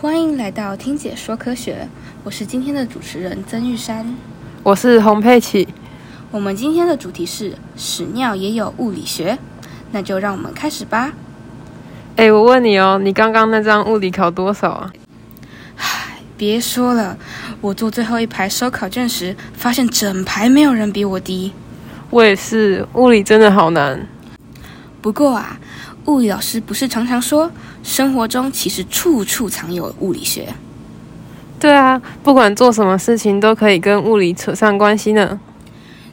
欢迎来到听姐说科学，我是今天的主持人曾玉山。我是洪佩琪。我们今天的主题是屎尿也有物理学，那就让我们开始吧。哎，我问你哦，你刚刚那张物理考多少啊？唉，别说了，我坐最后一排收考卷时，发现整排没有人比我低。我也是，物理真的好难。不过啊，物理老师不是常常说，生活中其实处处藏有物理学。对啊，不管做什么事情都可以跟物理扯上关系呢。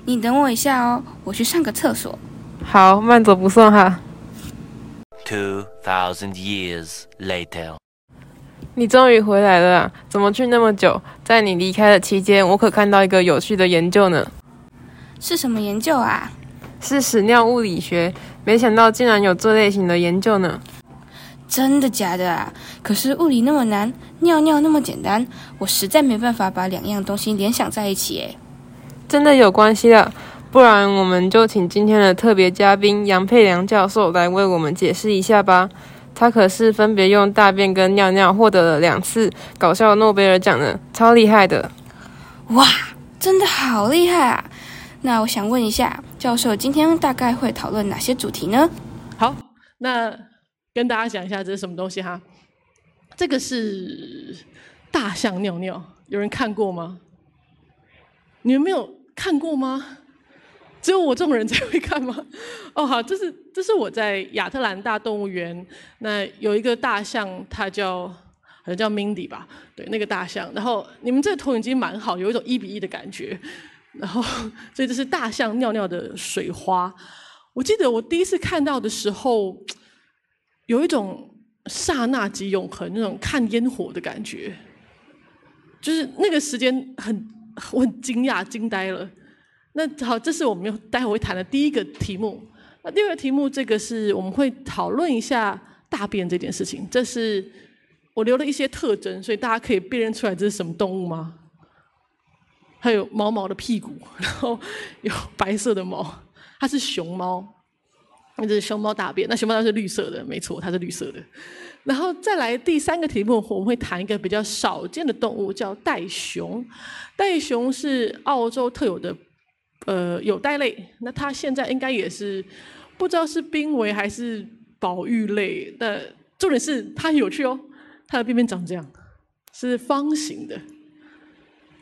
你等我一下哦，我去上个厕所。好，慢走不送哈。Two thousand years later. 你终于回来了啊！怎么去那么久？在你离开的期间，我可看到一个有趣的研究呢，是什么研究啊？是屎尿物理学。没想到竟然有这类型的研究呢。真的假的啊？可是物理那么难，尿尿那么简单，我实在没办法把两样东西联想在一起诶。真的有关系的，不然我们就请今天的特别嘉宾杨佩良教授来为我们解释一下吧。他可是分别用大便跟尿尿获得了两次搞笑诺贝尔奖呢，超厉害的。哇，真的好厉害啊！那我想问一下，教授今天大概会讨论哪些主题呢？好，那跟大家讲一下这是什么东西哈。这个是大象尿尿，有人看过吗？你们没有看过吗？只有我这种人才会看吗？哦，好，这是这是我在亚特兰大动物园，那有一个大象，它叫好像叫 Mindy 吧，对，那个大象。然后你们这个投影机蛮好，有一种一比一的感觉。然后，所以这是大象尿尿的水花。我记得我第一次看到的时候，有一种刹那即永恒那种看烟火的感觉，就是那个时间很 我很惊讶惊呆了。那好，这是我们待会会谈的第一个题目。那第二个题目，这个是我们会讨论一下大便这件事情。这是我留了一些特征，所以大家可以辨认出来这是什么动物吗？还有毛毛的屁股，然后有白色的毛，它是熊猫，那这是熊猫大便。那熊猫它是绿色的，没错，它是绿色的。然后再来第三个题目，我们会谈一个比较少见的动物，叫袋熊。袋熊是澳洲特有的。呃，有袋类，那它现在应该也是不知道是濒危还是保育类。但重点是它很有趣哦，它的便便长这样，是方形的。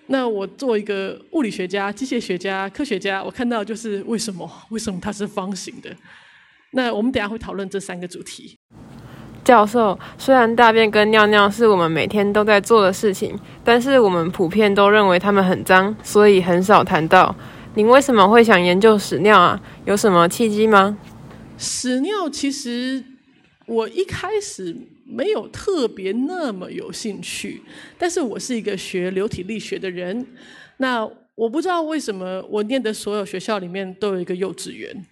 那我作为一个物理学家、机械学家、科学家，我看到就是为什么？为什么它是方形的？那我们等下会讨论这三个主题。教授，虽然大便跟尿尿是我们每天都在做的事情，但是我们普遍都认为它们很脏，所以很少谈到。您为什么会想研究屎尿啊？有什么契机吗？屎尿其实我一开始没有特别那么有兴趣，但是我是一个学流体力学的人。那我不知道为什么我念的所有学校里面都有一个幼稚园，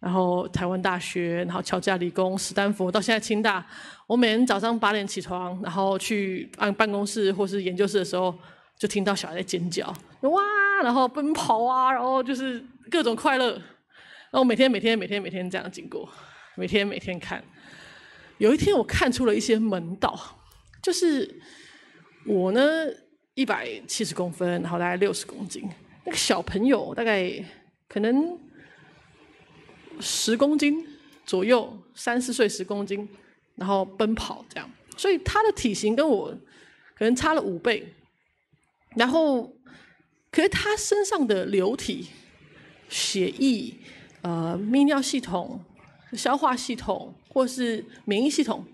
然后台湾大学，然后乔治亚理工、斯丹佛，到现在清大。我每天早上八点起床，然后去办办公室或是研究室的时候。就听到小孩在尖叫，哇，然后奔跑啊，然后就是各种快乐，然后每天每天每天每天这样经过，每天每天看。有一天我看出了一些门道，就是我呢一百七十公分，然后大概六十公斤，那个小朋友大概可能十公斤左右，三四岁十公斤，然后奔跑这样，所以他的体型跟我可能差了五倍。然后，可是他身上的流体、血液、呃泌尿系统、消化系统或是免疫系统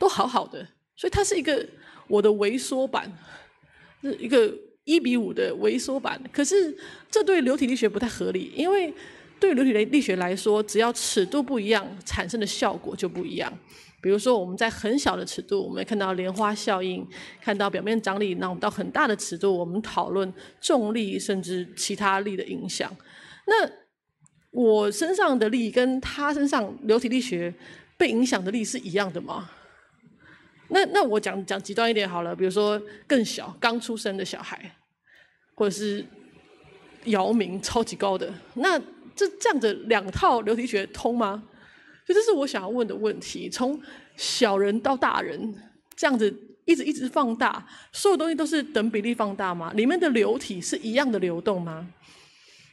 都好好的，所以它是一个我的微缩版，是一个一比五的微缩版。可是这对流体力学不太合理，因为对流体力学来说，只要尺度不一样，产生的效果就不一样。比如说，我们在很小的尺度，我们看到莲花效应，看到表面张力；那我们到很大的尺度，我们讨论重力甚至其他力的影响。那我身上的力跟他身上流体力学被影响的力是一样的吗？那那我讲讲极端一点好了，比如说更小刚出生的小孩，或者是姚明超级高的，那这这样的两套流体学通吗？所以这是我想要问的问题。从小人到大人，这样子一直一直放大，所有东西都是等比例放大吗？里面的流体是一样的流动吗？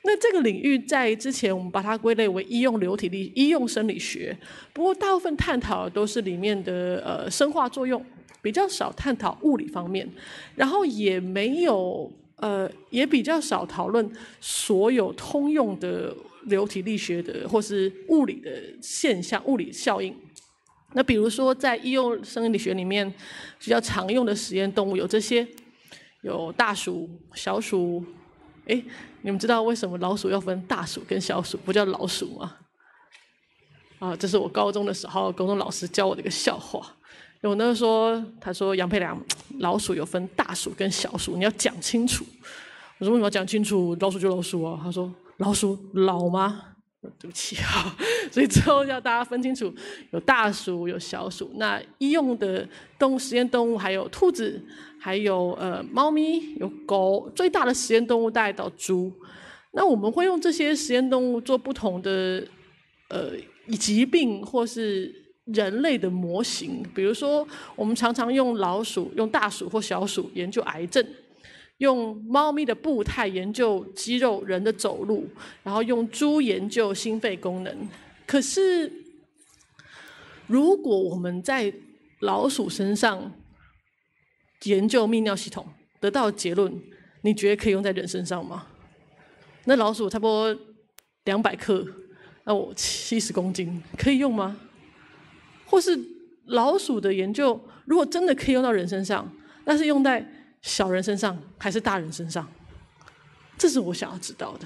那这个领域在之前我们把它归类为医用流体力、医用生理学，不过大部分探讨都是里面的呃生化作用，比较少探讨物理方面，然后也没有呃也比较少讨论所有通用的流体力学的或是物理的现象、物理效应。那比如说在医用生理学里面比较常用的实验动物有这些，有大鼠、小鼠。哎，你们知道为什么老鼠要分大鼠跟小鼠，不叫老鼠吗？啊，这是我高中的时候，高中老师教我的一个笑话。有那个说，他说杨佩良，老鼠有分大鼠跟小鼠，你要讲清楚。我说为什么要讲清楚？老鼠就老鼠啊。他说老鼠老吗？对不起啊，所以之后要大家分清楚，有大鼠有小鼠。那医用的动物实验动物还有兔子，还有呃猫咪，有狗。最大的实验动物大概到猪。那我们会用这些实验动物做不同的呃疾病或是人类的模型。比如说，我们常常用老鼠、用大鼠或小鼠研究癌症。用猫咪的步态研究肌肉，人的走路，然后用猪研究心肺功能。可是，如果我们在老鼠身上研究泌尿系统，得到结论，你觉得可以用在人身上吗？那老鼠差不多两百克，那我七十公斤，可以用吗？或是老鼠的研究，如果真的可以用到人身上，那是用在？小人身上还是大人身上？这是我想要知道的。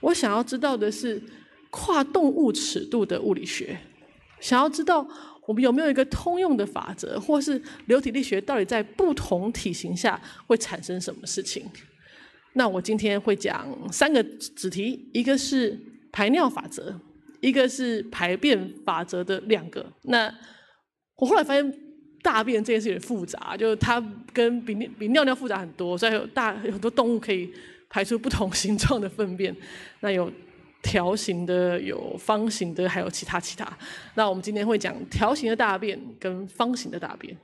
我想要知道的是跨动物尺度的物理学，想要知道我们有没有一个通用的法则，或是流体力学到底在不同体型下会产生什么事情？那我今天会讲三个子题，一个是排尿法则，一个是排便法则的两个。那我后来发现。大便这件事情复杂，就是它跟比比尿尿复杂很多，所以有大有很多动物可以排出不同形状的粪便。那有条形的，有方形的，还有其他其他。那我们今天会讲条形的大便跟方形的大便。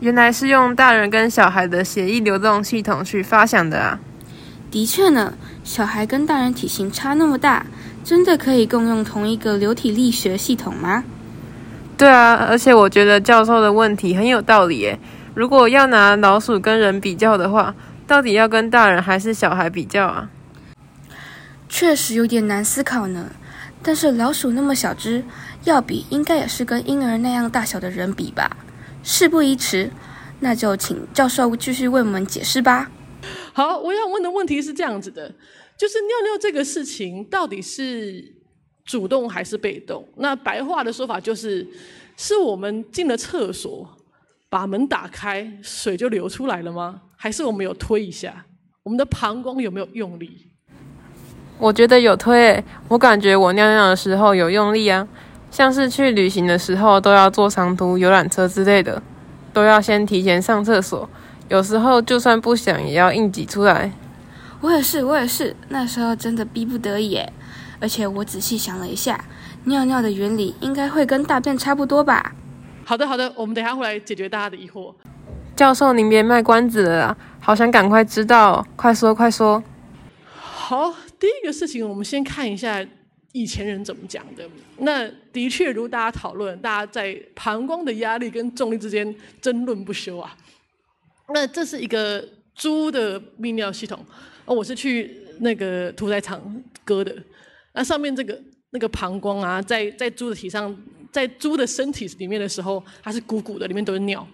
原来是用大人跟小孩的血液流动系统去发想的啊！的确呢，小孩跟大人体型差那么大，真的可以共用同一个流体力学系统吗？对啊，而且我觉得教授的问题很有道理耶。如果要拿老鼠跟人比较的话，到底要跟大人还是小孩比较啊？确实有点难思考呢。但是老鼠那么小只，要比应该也是跟婴儿那样大小的人比吧？事不宜迟，那就请教授继续为我们解释吧。好，我要问的问题是这样子的，就是尿尿这个事情到底是？主动还是被动？那白话的说法就是：是我们进了厕所，把门打开，水就流出来了吗？还是我们有推一下？我们的膀胱有没有用力？我觉得有推，我感觉我尿尿的时候有用力啊，像是去旅行的时候都要坐长途游览车之类的，都要先提前上厕所，有时候就算不想也要硬挤出来。我也是，我也是，那时候真的逼不得已。而且我仔细想了一下，尿尿的原理应该会跟大便差不多吧？好的，好的，我们等下会来解决大家的疑惑。教授，您别卖关子了，好想赶快知道，快说快说。好，第一个事情，我们先看一下以前人怎么讲的。那的确如大家讨论，大家在膀胱的压力跟重力之间争论不休啊。那这是一个猪的泌尿系统，哦，我是去那个屠宰场割的。那上面这个那个膀胱啊，在在猪的体上，在猪的身体里面的时候，它是鼓鼓的，里面都是尿。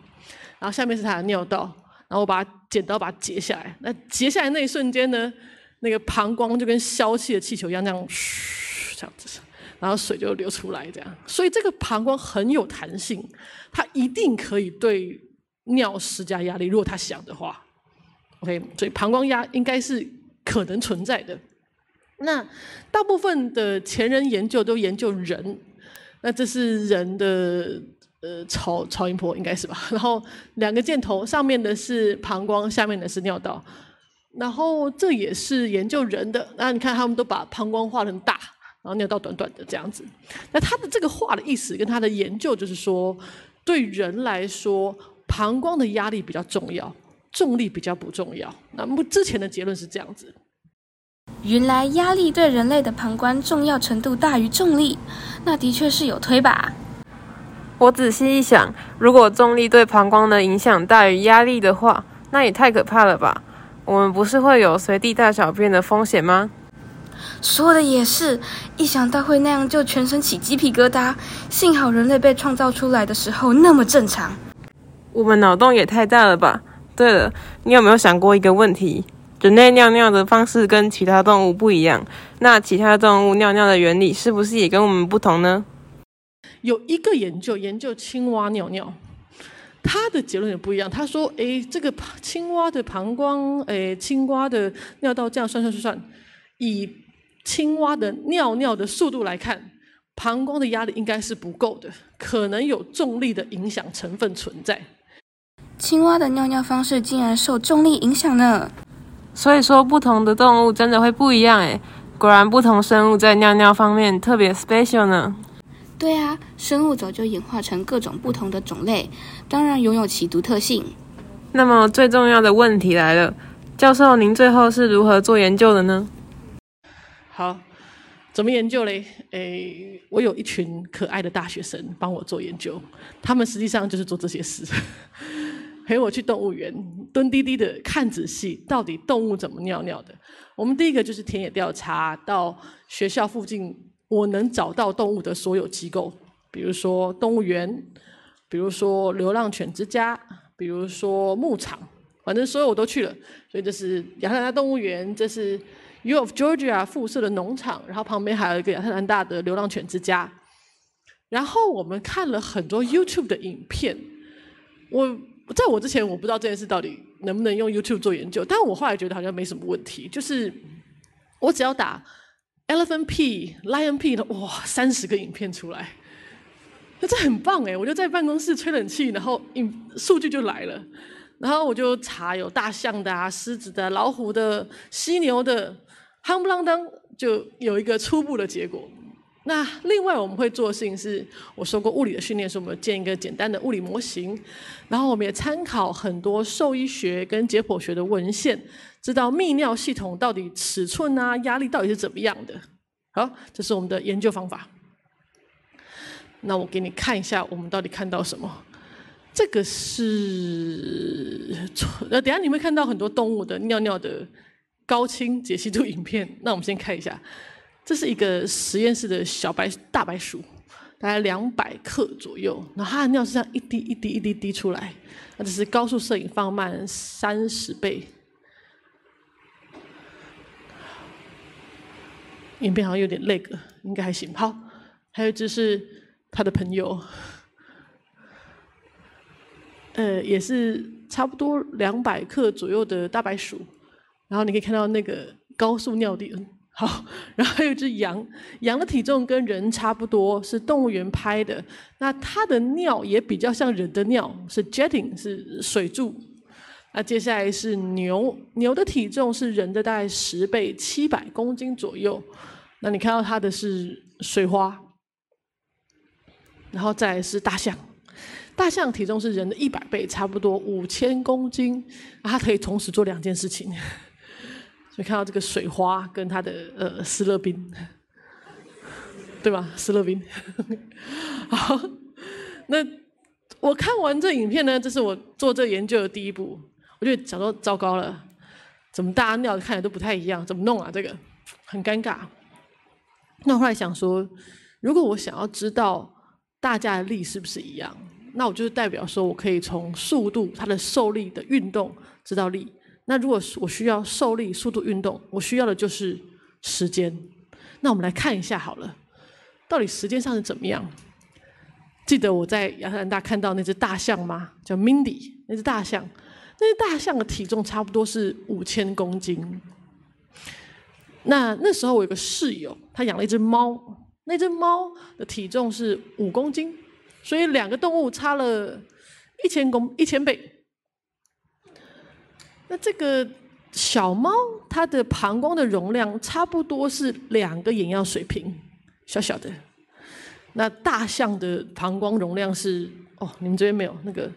然后下面是它的尿道，然后我把剪刀把它截下来。那截下来那一瞬间呢，那个膀胱就跟消气的气球一样，这样嘘这样子，然后水就流出来，这样。所以这个膀胱很有弹性，它一定可以对尿施加压力，如果它想的话。OK，所以膀胱压应该是可能存在的。那大部分的前人研究都研究人，那这是人的呃超超音波应该是吧？然后两个箭头，上面的是膀胱，下面的是尿道。然后这也是研究人的，那你看他们都把膀胱画成大，然后尿道短短的这样子。那他的这个画的意思跟他的研究就是说，对人来说，膀胱的压力比较重要，重力比较不重要。那么之前的结论是这样子。原来压力对人类的膀胱重要程度大于重力，那的确是有推吧？我仔细一想，如果重力对膀胱的影响大于压力的话，那也太可怕了吧？我们不是会有随地大小便的风险吗？说的也是，一想到会那样就全身起鸡皮疙瘩。幸好人类被创造出来的时候那么正常。我们脑洞也太大了吧？对了，你有没有想过一个问题？人类尿尿的方式跟其他动物不一样，那其他动物尿尿的原理是不是也跟我们不同呢？有一个研究研究青蛙尿尿，他的结论也不一样。他说：“诶，这个青蛙的膀胱，诶，青蛙的尿道这样算算算算，以青蛙的尿尿的速度来看，膀胱的压力应该是不够的，可能有重力的影响成分存在。青蛙的尿尿方式竟然受重力影响呢？所以说，不同的动物真的会不一样诶。果然，不同生物在尿尿方面特别 special 呢。”对啊，生物早就演化成各种不同的种类，当然拥有其独特性。那么最重要的问题来了，教授，您最后是如何做研究的呢？好，怎么研究嘞？诶，我有一群可爱的大学生帮我做研究，他们实际上就是做这些事，陪我去动物园蹲滴滴的看仔细，到底动物怎么尿尿的。我们第一个就是田野调查，到学校附近。我能找到动物的所有机构，比如说动物园，比如说流浪犬之家，比如说牧场，反正所有我都去了。所以这是亚特兰大动物园，这是 U of Georgia 附设的农场，然后旁边还有一个亚特兰大的流浪犬之家。然后我们看了很多 YouTube 的影片。我在我之前我不知道这件事到底能不能用 YouTube 做研究，但我后来觉得好像没什么问题，就是我只要打。Elephant P, Lion P 的哇，三十个影片出来，那这很棒哎！我就在办公室吹冷气，然后影数据就来了，然后我就查有大象的啊、狮子的、老虎的、犀牛的，夯不啷当就有一个初步的结果。那另外我们会做的事情是，我说过物理的训练是我们建一个简单的物理模型，然后我们也参考很多兽医学跟解剖学的文献。知道泌尿系统到底尺寸啊、压力到底是怎么样的？好，这是我们的研究方法。那我给你看一下，我们到底看到什么？这个是……呃，等下你会看到很多动物的尿尿的高清解析度影片。那我们先看一下，这是一个实验室的小白大白鼠，大概两百克左右，然后它的尿是这样一滴一滴一滴滴出来。那这是高速摄影放慢三十倍。影片好像有点累个，应该还行。好，还有只是他的朋友，呃，也是差不多两百克左右的大白鼠。然后你可以看到那个高速尿点。好，然后还有一只羊，羊的体重跟人差不多，是动物园拍的。那它的尿也比较像人的尿，是 jetting，是水柱。那接下来是牛，牛的体重是人的大概十倍，七百公斤左右。那你看到它的是水花，然后再是大象，大象体重是人的一百倍，差不多五千公斤，它可以同时做两件事情。你看到这个水花跟它的呃斯乐冰，对吧？斯乐冰。好，那我看完这影片呢，这是我做这研究的第一步。我就想说，糟糕了，怎么大家尿看起来都不太一样？怎么弄啊？这个很尴尬。那我后来想说，如果我想要知道大家的力是不是一样，那我就是代表说我可以从速度、它的受力的运动知道力。那如果我需要受力、速度、运动，我需要的就是时间。那我们来看一下好了，到底时间上是怎么样？记得我在亚特兰大看到那只大象吗？叫 Mindy，那只大象。那只大象的体重差不多是五千公斤。那那时候我有个室友，他养了一只猫，那只猫的体重是五公斤，所以两个动物差了一千公一千倍。那这个小猫它的膀胱的容量差不多是两个眼药水瓶，小小的。那大象的膀胱容量是哦，你们这边没有那个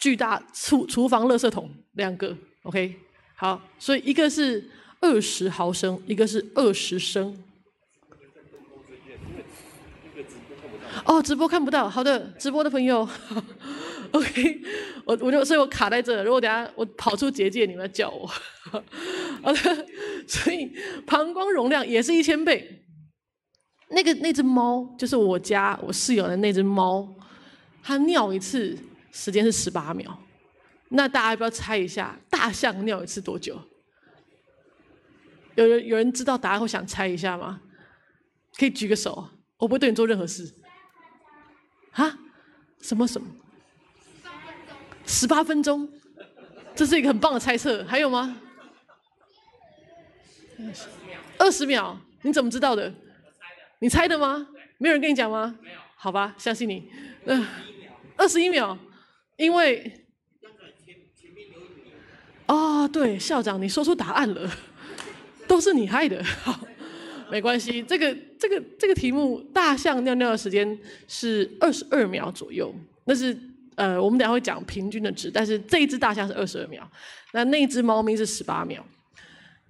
巨大厨厨房垃圾桶两个，OK，好，所以一个是二十毫升，一个是二十升。哦，直播看不到，好的，直播的朋友，OK，我我就所以我卡在这，如果等下我跑出结界，你们要叫我，好的，所以膀胱容量也是一千倍。那个那只猫就是我家我室友的那只猫，它尿一次时间是十八秒。那大家要不要猜一下，大象尿一次多久？有人有人知道答案，会想猜一下吗？可以举个手，我不会对你做任何事。啊？什么什么？十八分钟，这是一个很棒的猜测。还有吗？二十秒，你怎么知道的？你猜的吗？没有人跟你讲吗？好吧，相信你。嗯，二十一秒，因为哦，对，校长，你说出答案了，都是你害的。好，没关系。这个这个这个题目，大象尿尿的时间是二十二秒左右。那是呃，我们等下会讲平均的值，但是这一只大象是二十二秒，那那只猫咪是十八秒。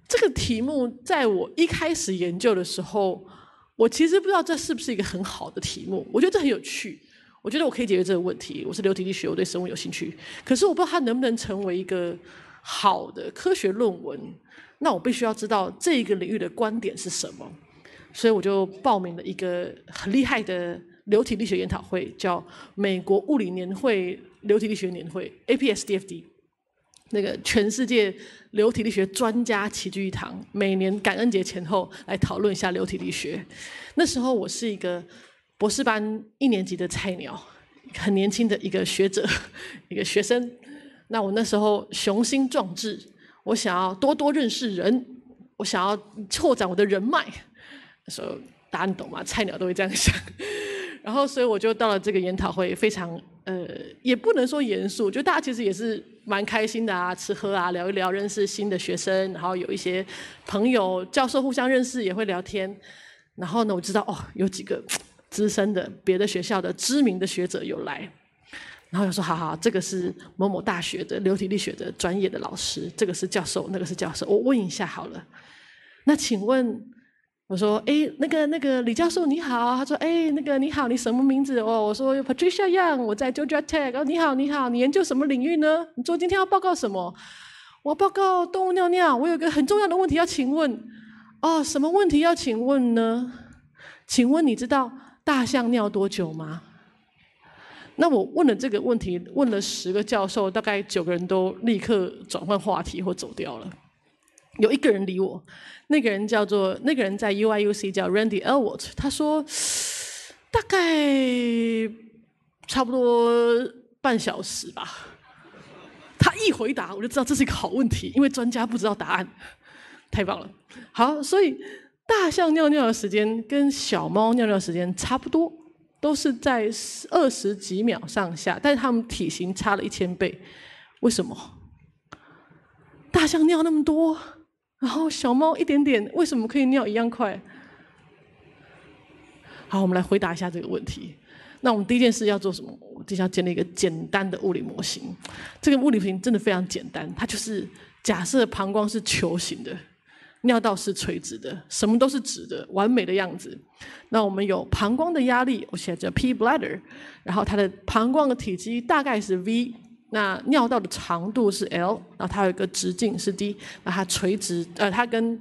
这个题目在我一开始研究的时候。我其实不知道这是不是一个很好的题目，我觉得这很有趣，我觉得我可以解决这个问题。我是流体力学，我对生物有兴趣，可是我不知道它能不能成为一个好的科学论文。那我必须要知道这个领域的观点是什么，所以我就报名了一个很厉害的流体力学研讨会，叫美国物理年会流体力学年会 （APSDFD）。那个全世界流体力学专家齐聚一堂，每年感恩节前后来讨论一下流体力学。那时候我是一个博士班一年级的菜鸟，很年轻的一个学者，一个学生。那我那时候雄心壮志，我想要多多认识人，我想要拓展我的人脉。那时候答案懂吗？菜鸟都会这样想。然后，所以我就到了这个研讨会，非常呃，也不能说严肃，就大家其实也是蛮开心的啊，吃喝啊，聊一聊，认识新的学生，然后有一些朋友、教授互相认识，也会聊天。然后呢，我知道哦，有几个资深的别的学校的知名的学者有来，然后就说：好好，这个是某某大学的流体力学的专业的老师，这个是教授，那个是教授，我问一下好了。那请问？我说：“哎，那个那个李教授你好。”他说：“哎，那个你好，你什么名字？”哦，我说：“Patricia Young，我在 Georgia Tech。”哦，你好，你好，你研究什么领域呢？你说今天要报告什么？我报告动物尿尿。我有个很重要的问题要请问。哦，什么问题要请问呢？请问你知道大象尿多久吗？那我问了这个问题，问了十个教授，大概九个人都立刻转换话题或走掉了。有一个人理我，那个人叫做那个人在 UIUC 叫 Randy Elwood，他说大概差不多半小时吧。他一回答，我就知道这是一个好问题，因为专家不知道答案，太棒了。好，所以大象尿尿的时间跟小猫尿尿时间差不多，都是在二十几秒上下，但是它们体型差了一千倍，为什么？大象尿那么多？然后小猫一点点，为什么可以尿一样快？好，我们来回答一下这个问题。那我们第一件事要做什么？我接下建立一个简单的物理模型。这个物理模型真的非常简单，它就是假设膀胱是球形的，尿道是垂直的，什么都是直的，完美的样子。那我们有膀胱的压力，我写着 P bladder，然后它的膀胱的体积大概是 V。那尿道的长度是 L，然后它有一个直径是 D，那它垂直，呃，它跟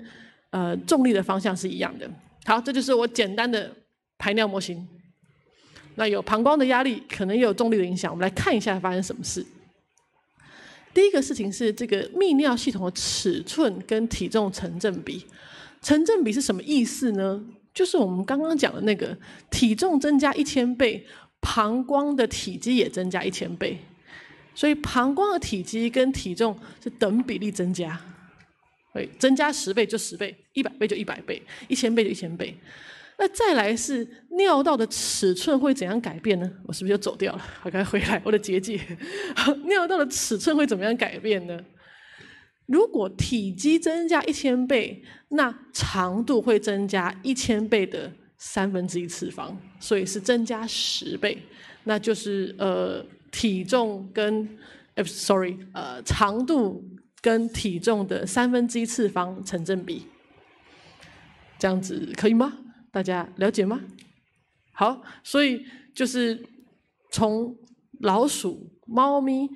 呃重力的方向是一样的。好，这就是我简单的排尿模型。那有膀胱的压力，可能也有重力的影响。我们来看一下发生什么事。第一个事情是这个泌尿系统的尺寸跟体重成正比。成正比是什么意思呢？就是我们刚刚讲的那个体重增加一千倍，膀胱的体积也增加一千倍。所以膀胱的体积跟体重是等比例增加，会，增加十倍就十倍，一百倍就一百倍，一千倍就一千倍。那再来是尿道的尺寸会怎样改变呢？我是不是又走掉了？我该回来，我的结界。尿道的尺寸会怎么样改变呢？如果体积增加一千倍，那长度会增加一千倍的三分之一次方，所以是增加十倍。那就是呃体重跟 sorry 呃长度跟体重的三分之一次方成正比。这样子可以吗？大家了解吗？好，所以就是从老鼠、猫咪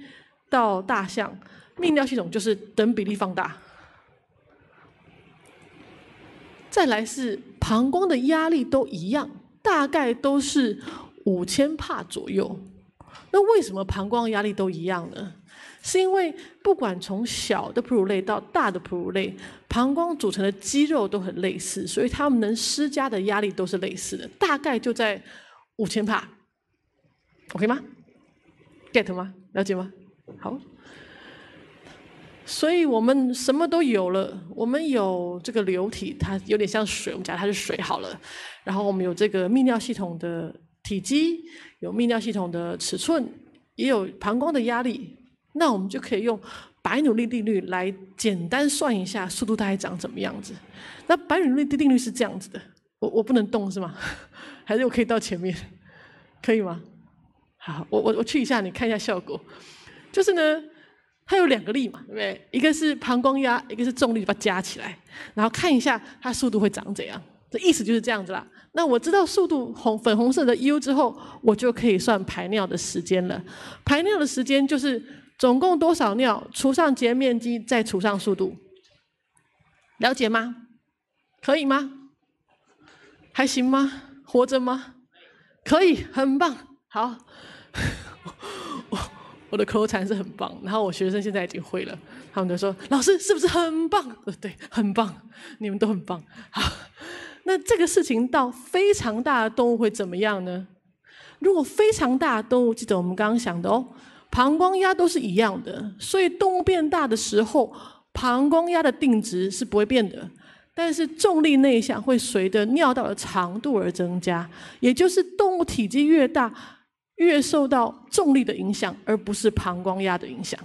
到大象。泌尿系统就是等比例放大，再来是膀胱的压力都一样，大概都是五千帕左右。那为什么膀胱压力都一样呢？是因为不管从小的哺乳类到大的哺乳类，膀胱组成的肌肉都很类似，所以它们能施加的压力都是类似的，大概就在五千帕。OK 吗？Get 吗？了解吗？好。所以我们什么都有了，我们有这个流体，它有点像水，我们讲它是水好了。然后我们有这个泌尿系统的体积，有泌尿系统的尺寸，也有膀胱的压力。那我们就可以用白努力定律来简单算一下速度大概长怎么样子。那白努力定律是这样子的，我我不能动是吗？还是我可以到前面？可以吗？好，我我我去一下，你看一下效果。就是呢。它有两个力嘛，对不对？一个是膀胱压，一个是重力，把它加起来，然后看一下它速度会长怎样。这意思就是这样子啦。那我知道速度红粉红色的 U 之后，我就可以算排尿的时间了。排尿的时间就是总共多少尿除上截面积再除上速度，了解吗？可以吗？还行吗？活着吗？可以，很棒，好。我的口才是很棒，然后我学生现在已经会了，他们就说：“老师是不是很棒？”对，很棒，你们都很棒。好，那这个事情到非常大的动物会怎么样呢？如果非常大的动物，记得我们刚刚想的哦，膀胱压都是一样的，所以动物变大的时候，膀胱压的定值是不会变的，但是重力内向会随着尿道的长度而增加，也就是动物体积越大。越受到重力的影响，而不是膀胱压的影响。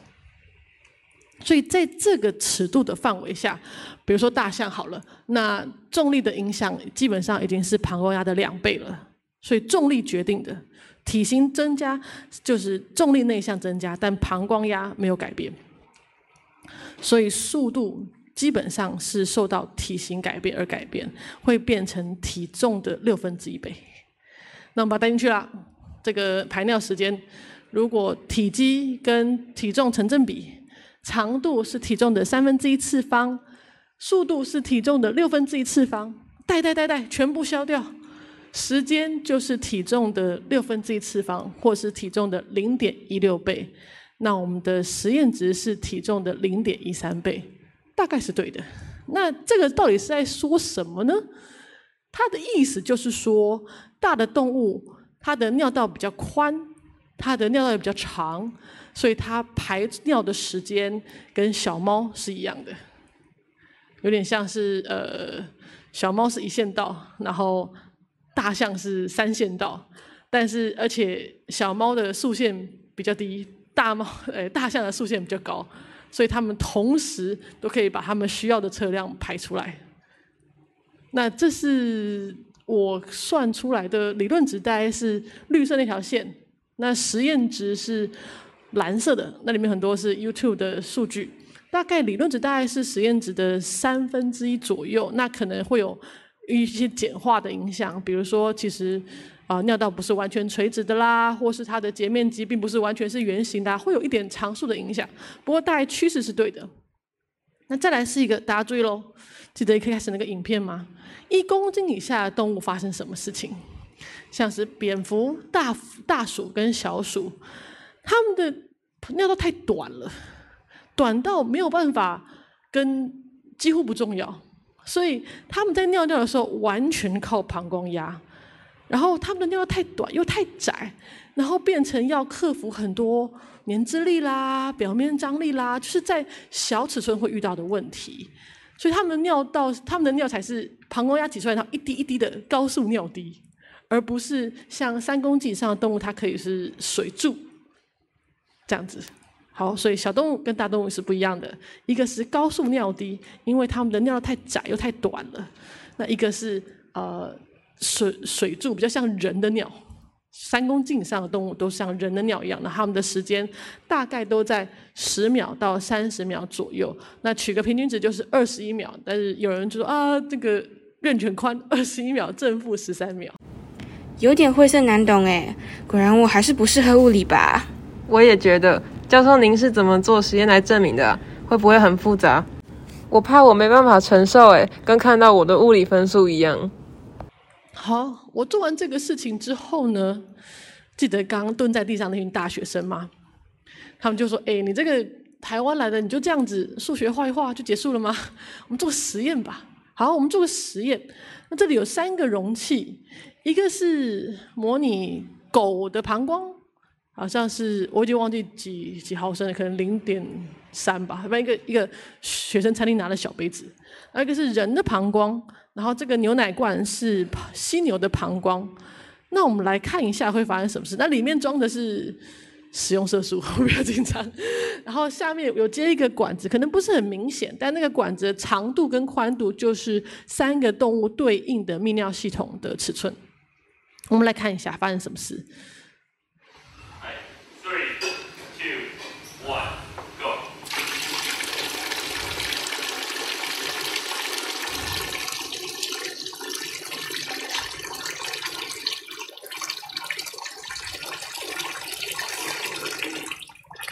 所以在这个尺度的范围下，比如说大象好了，那重力的影响基本上已经是膀胱压的两倍了。所以重力决定的体型增加，就是重力内向增加，但膀胱压没有改变。所以速度基本上是受到体型改变而改变，会变成体重的六分之一倍。那我们把它带进去了。这个排尿时间，如果体积跟体重成正比，长度是体重的三分之一次方，速度是体重的六分之一次方，带带带带全部消掉，时间就是体重的六分之一次方，或是体重的零点一六倍。那我们的实验值是体重的零点一三倍，大概是对的。那这个到底是在说什么呢？它的意思就是说，大的动物。它的尿道比较宽，它的尿道也比较长，所以它排尿的时间跟小猫是一样的，有点像是呃，小猫是一线道，然后大象是三线道，但是而且小猫的速线比较低，大猫 呃大象的速线比较高，所以它们同时都可以把它们需要的车辆排出来。那这是。我算出来的理论值大概是绿色那条线，那实验值是蓝色的，那里面很多是 YouTube 的数据，大概理论值大概是实验值的三分之一左右，那可能会有一些简化的影响，比如说其实啊尿道不是完全垂直的啦，或是它的截面积并不是完全是圆形的，会有一点常数的影响，不过大概趋势是对的。那再来是一个大家注意喽。记得一开始那个影片吗？一公斤以下的动物发生什么事情？像是蝙蝠、大大鼠跟小鼠，他们的尿道太短了，短到没有办法跟几乎不重要，所以他们在尿尿的时候完全靠膀胱压。然后他们的尿道太短又太窄，然后变成要克服很多粘滞力啦、表面张力啦，就是在小尺寸会遇到的问题。所以他们的尿道，他们的尿才是膀胱压挤出来，然后一滴一滴的高速尿滴，而不是像三公斤以上的动物，它可以是水柱这样子。好，所以小动物跟大动物是不一样的，一个是高速尿滴，因为它们的尿太窄又太短了；那一个是呃水水柱，比较像人的尿。三公斤以上的动物都像人的尿一样，那它们的时间大概都在十秒到三十秒左右。那取个平均值就是二十一秒，但是有人就说啊，这个任全宽 二十一秒正负十三秒，有点晦涩难懂哎。果然我还是不适合物理吧？我也觉得，教授您是怎么做实验来证明的？会不会很复杂？我怕我没办法承受哎，跟看到我的物理分数一样。好，我做完这个事情之后呢，记得刚刚蹲在地上那群大学生吗？他们就说：“哎，你这个台湾来的，你就这样子数学画一画就结束了吗？我们做个实验吧。”好，我们做个实验。那这里有三个容器，一个是模拟狗的膀胱，好像是我已经忘记几几毫升了，可能零点三吧。反正一个一个学生餐厅拿的小杯子，还有一个是人的膀胱。然后这个牛奶罐是犀牛的膀胱，那我们来看一下会发生什么事。那里面装的是食用色素，不要紧张。然后下面有接一个管子，可能不是很明显，但那个管子长度跟宽度就是三个动物对应的泌尿系统的尺寸。我们来看一下发生什么事。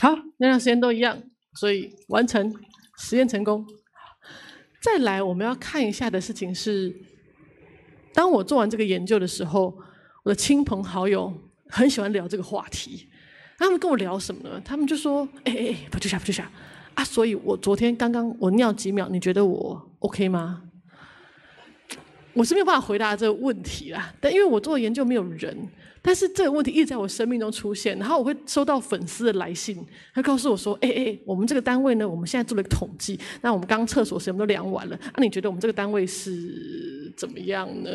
好，那段时间都一样，所以完成实验成功。再来，我们要看一下的事情是，当我做完这个研究的时候，我的亲朋好友很喜欢聊这个话题。他们跟我聊什么呢？他们就说：“哎哎哎，不去下，不去下啊！”所以，我昨天刚刚我尿几秒，你觉得我 OK 吗？我是没有办法回答这个问题啦，但因为我做的研究没有人。但是这个问题一直在我生命中出现，然后我会收到粉丝的来信，他告诉我说：“哎哎，我们这个单位呢，我们现在做了一个统计，那我们刚刚厕所什么都量完了，那你觉得我们这个单位是怎么样呢？”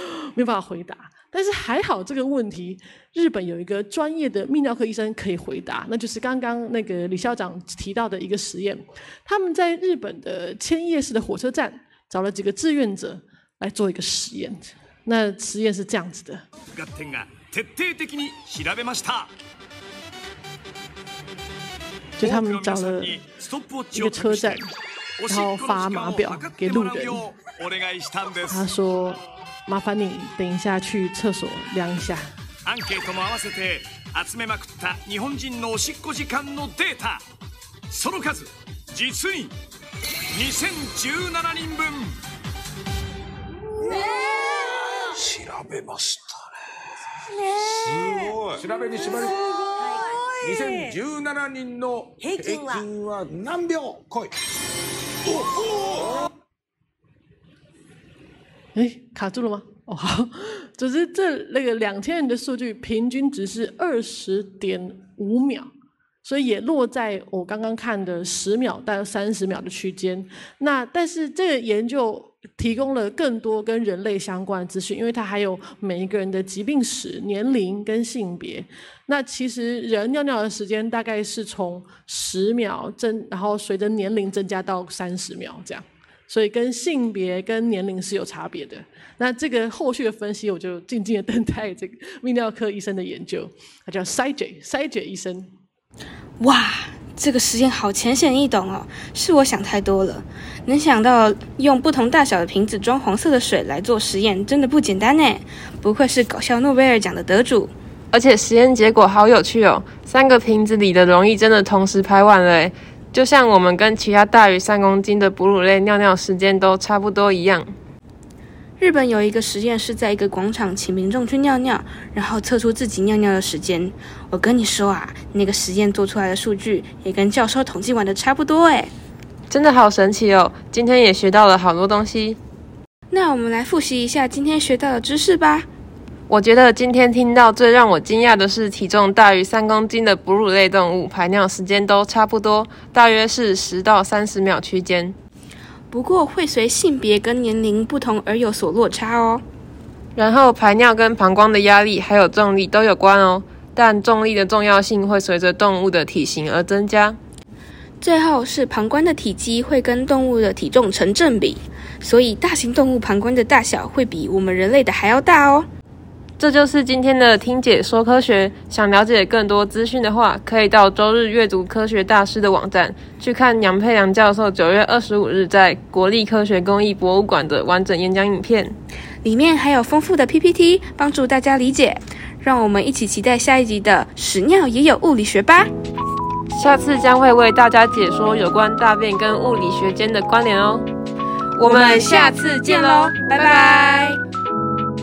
没有办法回答，但是还好这个问题，日本有一个专业的泌尿科医生可以回答，那就是刚刚那个李校长提到的一个实验，他们在日本的千叶市的火车站找了几个志愿者来做一个实验。那实验是这样子的。就他们找了一个车站，然后发码表给路人。他说：“麻烦你等一下去厕所量一下。”調べましたね。すごい。調べに縛り。2017人の平均は何秒？来い。哎，卡住了吗？哦，好，只是这那个两千人的数据平均值是二十点五秒。所以也落在我刚刚看的十秒到三十秒的区间。那但是这个研究提供了更多跟人类相关的资讯，因为它还有每一个人的疾病史、年龄跟性别。那其实人尿尿的时间大概是从十秒增，然后随着年龄增加到三十秒这样。所以跟性别跟年龄是有差别的。那这个后续的分析，我就静静的等待这个泌尿科医生的研究。他叫塞杰，塞杰医生。哇，这个实验好浅显易懂哦，是我想太多了。能想到用不同大小的瓶子装黄色的水来做实验，真的不简单呢。不愧是搞笑诺贝尔奖的得主，而且实验结果好有趣哦。三个瓶子里的溶液真的同时排完了，就像我们跟其他大于三公斤的哺乳类尿尿时间都差不多一样。日本有一个实验是在一个广场请民众去尿尿，然后测出自己尿尿的时间。我跟你说啊，那个实验做出来的数据也跟教授统计完的差不多诶，真的好神奇哦！今天也学到了好多东西。那我们来复习一下今天学到的知识吧。我觉得今天听到最让我惊讶的是，体重大于三公斤的哺乳类动物排尿时间都差不多，大约是十到三十秒区间。不过会随性别跟年龄不同而有所落差哦。然后排尿跟膀胱的压力还有重力都有关哦。但重力的重要性会随着动物的体型而增加。最后是膀胱的体积会跟动物的体重成正比，所以大型动物膀胱的大小会比我们人类的还要大哦。这就是今天的听解说科学。想了解更多资讯的话，可以到周日阅读科学大师的网站去看杨佩良教授九月二十五日在国立科学工艺博物馆的完整演讲影片，里面还有丰富的 PPT，帮助大家理解。让我们一起期待下一集的屎尿也有物理学吧。下次将会为大家解说有关大便跟物理学间的关联哦。我们下次见喽，拜拜。